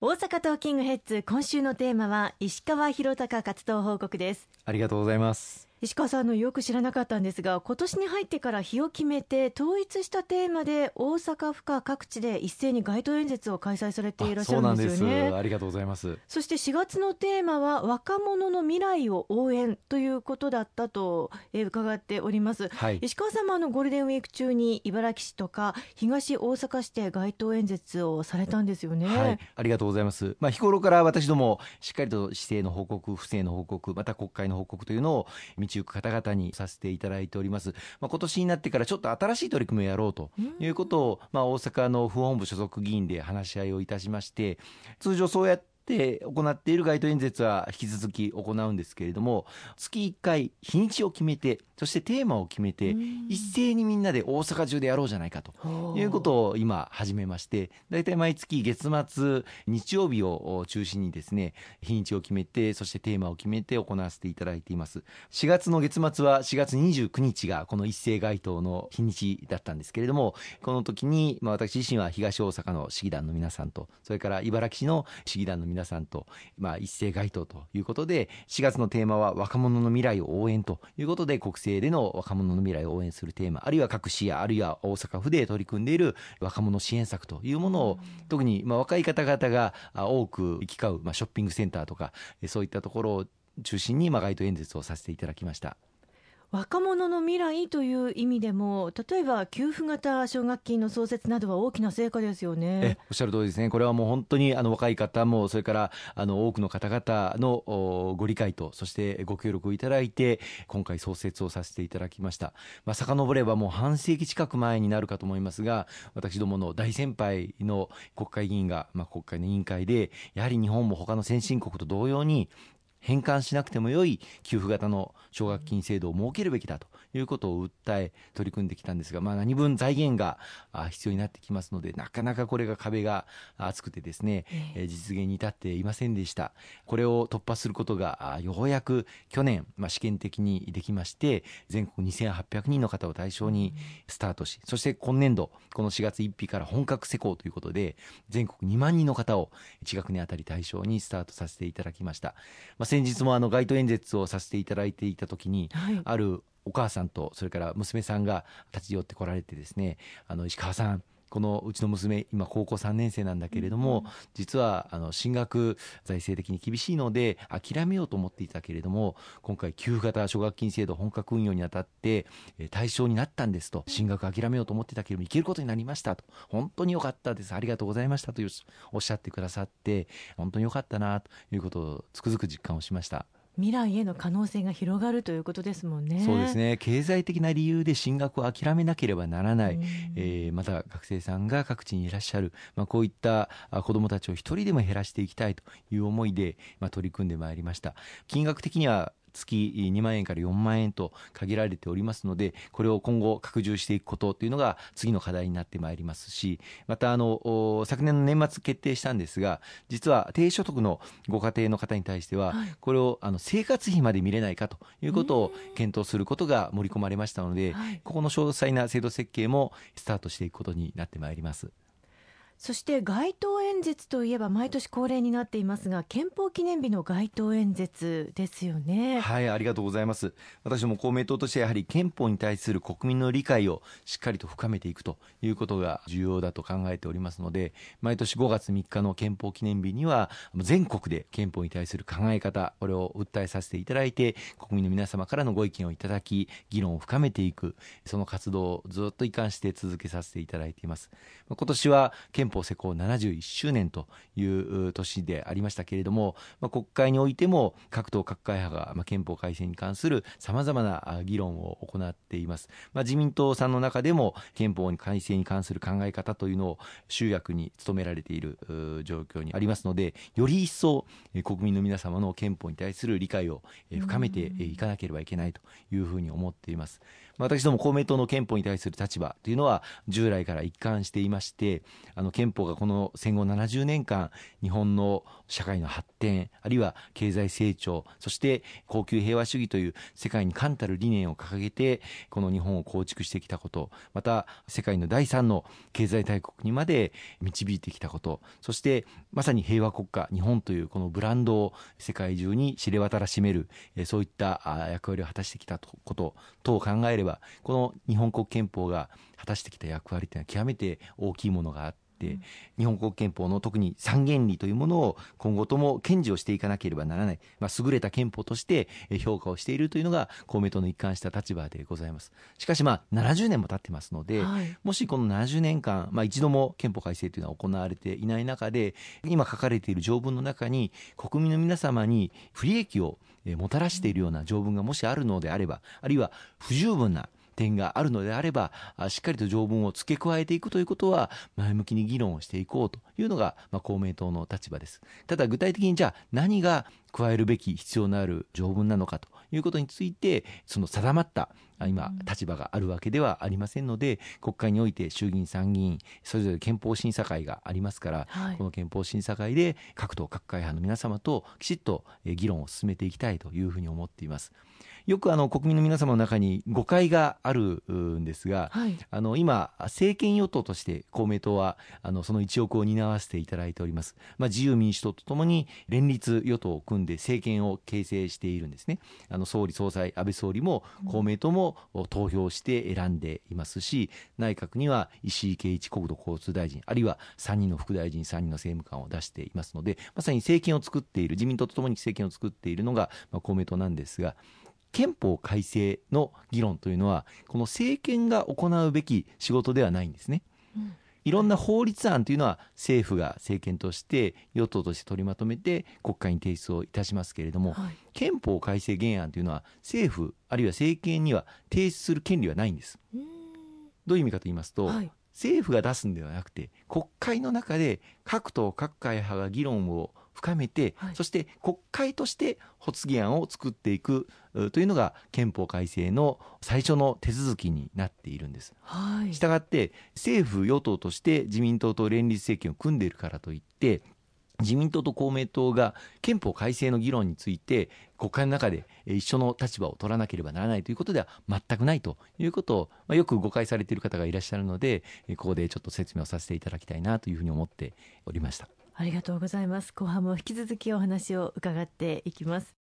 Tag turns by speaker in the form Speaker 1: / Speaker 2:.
Speaker 1: 大阪トーキングヘッズ今週のテーマは石川博隆活動報告です。
Speaker 2: ありがとうございます。
Speaker 1: 石川さんのよく知らなかったんですが今年に入ってから日を決めて統一したテーマで大阪府下各地で一斉に街頭演説を開催されていらっしゃるんですよね。
Speaker 2: ありがとうございます。
Speaker 1: そして4月のテーマは若者の未来を応援ということだったと、え伺っております、はい、石川さんもあのゴールデンウィーク中に茨城市とか東大阪市で街頭演説をされたんですよね、
Speaker 2: はい、ありがとうございます。まあ日頃から私どもしっかりと市政の報告不正の報告また国会の報告というのを道行く方々にさせていただいております。まあ、今年になってからちょっと新しい取り組みをやろうということを、まあ、大阪の府本部所属議員で話し合いをいたしまして、通常そうやってで行っている街頭演説は引き続き行うんですけれども月1回日にちを決めてそしてテーマを決めて一斉にみんなで大阪中でやろうじゃないかということを今始めまして大体毎月月末日曜日を中心にですね日にちを決めてそしてテーマを決めて行わせていただいています4月の月末は4月29日がこの一斉街頭の日にちだったんですけれどもこの時に、まあ、私自身は東大阪の市議団の皆さんとそれから茨城市の市議団の皆さんと、まあ、一斉街頭ということで4月のテーマは若者の未来を応援ということで国政での若者の未来を応援するテーマあるいは各市やあるいは大阪府で取り組んでいる若者支援策というものを、特にまあ若い方々が多く行き交う、まあ、ショッピングセンターとかそういったところを中心にまあ街頭演説をさせていただきました。
Speaker 1: 若者の未来という意味でも例えば給付型奨学金の創設などは大きな成果ですよね。
Speaker 2: おっしゃる通りですね。これはもう本当にあの若い方もそれからあの多くの方々のご理解とそしてご協力をいただいて今回創設をさせていただきました。まあ遡ればもう半世紀近く前になるかと思いますが私どもの大先輩の国会議員が、まあ、国会の委員会でやはり日本も他の先進国と同様に返還しなくてもよい給付型の奨学金制度を設けるべきだということを訴え取り組んできたんですが、まあ、何分財源が必要になってきますのでなかなかこれが壁が厚くてですね、えー、実現に至っていませんでした。これを突破することがようやく去年、まあ、試験的にできまして全国2800人の方を対象にスタートしそして今年度この4月1日から本格施行ということで全国2万人の方を1学年あたり対象にスタートさせていただきました、まあ、先日もあの街頭演説をさせていただいていた時に、はい、あるお母さんとそれから娘さんが立ち寄ってこられてですねあの石川さんこのうちの娘今高校3年生なんだけれども、実はあの進学財政的に厳しいので諦めようと思っていたけれども今回給付型奨学金制度本格運用にあたって対象になったんですと。進学諦めようと思ってたけれども行けることになりましたと。本当に良かったです。ありがとうございましたとおっしゃってくださって本当に良かったなということをつくづく実感をしました。
Speaker 1: 未来への可能性が広がるということですもんね。
Speaker 2: そうですね。経済的な理由で進学を諦めなければならない。えー、また学生さんが各地にいらっしゃる。まあ、こういった子どもたちを一人でも減らしていきたいという思いで、まあ、取り組んでまいりました。金額的には月2万円から4万円と限られておりますのでこれを今後拡充していくことというのが次の課題になってまいりますしまたあの昨年の年末決定したんですが実は低所得のご家庭の方に対しては、これをあの生活費まで見れないかということを検討することが盛り込まれましたので、ここの詳細な制度設計もスタートしていくことになってまいります。
Speaker 1: そして街頭演説といえば毎年恒例になっていますが憲法記念日の街頭演説ですよね。
Speaker 2: はいありがとうございます。私も公明党としてやはり憲法に対する国民の理解をしっかりと深めていくということが重要だと考えておりますので毎年5月3日の憲法記念日には全国で憲法に対する考え方これを訴えさせていただいて国民の皆様からのご意見をいただき議論を深めていくその活動をずっと一貫して続けさせていただいています。今年は憲憲法施行71周年という年でありましたけれども、まあ、国会においても各党各会派が、憲法改正に関するさまざまな議論を行っています、まあ、自民党さんの中でも憲法改正に関する考え方というのを集約に努められている状況にありますのでより一層国民の皆様の憲法に対する理解を深めていかなければいけないというふうに思っています。私ども公明党の憲法に対する立場というのは従来から一貫していましてあの憲法がこの戦後70年間日本の社会の発展あるいは経済成長そして恒久平和主義という世界に冠たる理念を掲げてこの日本を構築してきたことまた世界の第三の経済大国にまで導いてきたことそしてまさに平和国家日本というこのブランドを世界中に知れ渡らしめるそういった役割を果たしてきたこと等を考えればこの日本国憲法が果たしてきた役割というのは極めて大きいものがあって。日本国憲法の特に三原理というものを今後とも堅持をしていかなければならない、まあ、優れた憲法として評価をしているというのが公明党の一貫した立場でございます。しかしまあ70年も経ってますので、はい、もしこの70年間、まあ、一度も憲法改正というのは行われていない中で今書かれている条文の中に国民の皆様に不利益をもたらしているような条文がもしあるのであればあるいは不十分な点があるのであればしっかりと条文を付け加えていくということは前向きに議論をしていこうというのが、まあ、公明党の立場です。ただ具体的にじゃあ何が加えるべき必要のある条文なのかということについてその定まった今立場があるわけではありませんので国会において衆議院参議院それぞれ憲法審査会がありますから、はい、この憲法審査会で各党各会派の皆様ときちっと議論を進めていきたいというふうに思っています。よくあの国民の皆様の中に誤解があるんですが、はい、あの今政権与党として公明党はあのその一翼を担わせていただいております、まあ、自由民主党とともに連立与党を組んで政権を形成しているんですね。あの総理総裁安倍総理も公明党も投票して選んでいますし内閣には石井啓一国土交通大臣あるいは3人の副大臣3人の政務官を出していますのでまさに政権を作っている自民党とともに政権を作っているのが、まあ、公明党なんですが憲法改正の議論というのはこの政権が行うべき仕事ではないんですね。うんいろんな法律案というのは政府が政権として与党として取りまとめて国会に提出をいたしますけれども、はい、憲法改正原案というのは政府あるいは政権には提出する権利はないんです。どういう意味かと言いますと、はい、政府が出すんではなくて国会の中で各党各会派が議論を深めて、はい、そして国会として発議案を作っていくというのが憲法改正の最初の手続きになっているんです。はい、したがって政府与党として自民党と連立政権を組んでいるからといって自民党と公明党が憲法改正の議論について国会の中で一緒の立場を取らなければならないということでは全くないということを、まあ、よく誤解されている方がいらっしゃるのでここでちょっと説明をさせていただきたいなというふうに思っておりました。
Speaker 1: ありがとうございます。後半も引き続きお話を伺っていきます。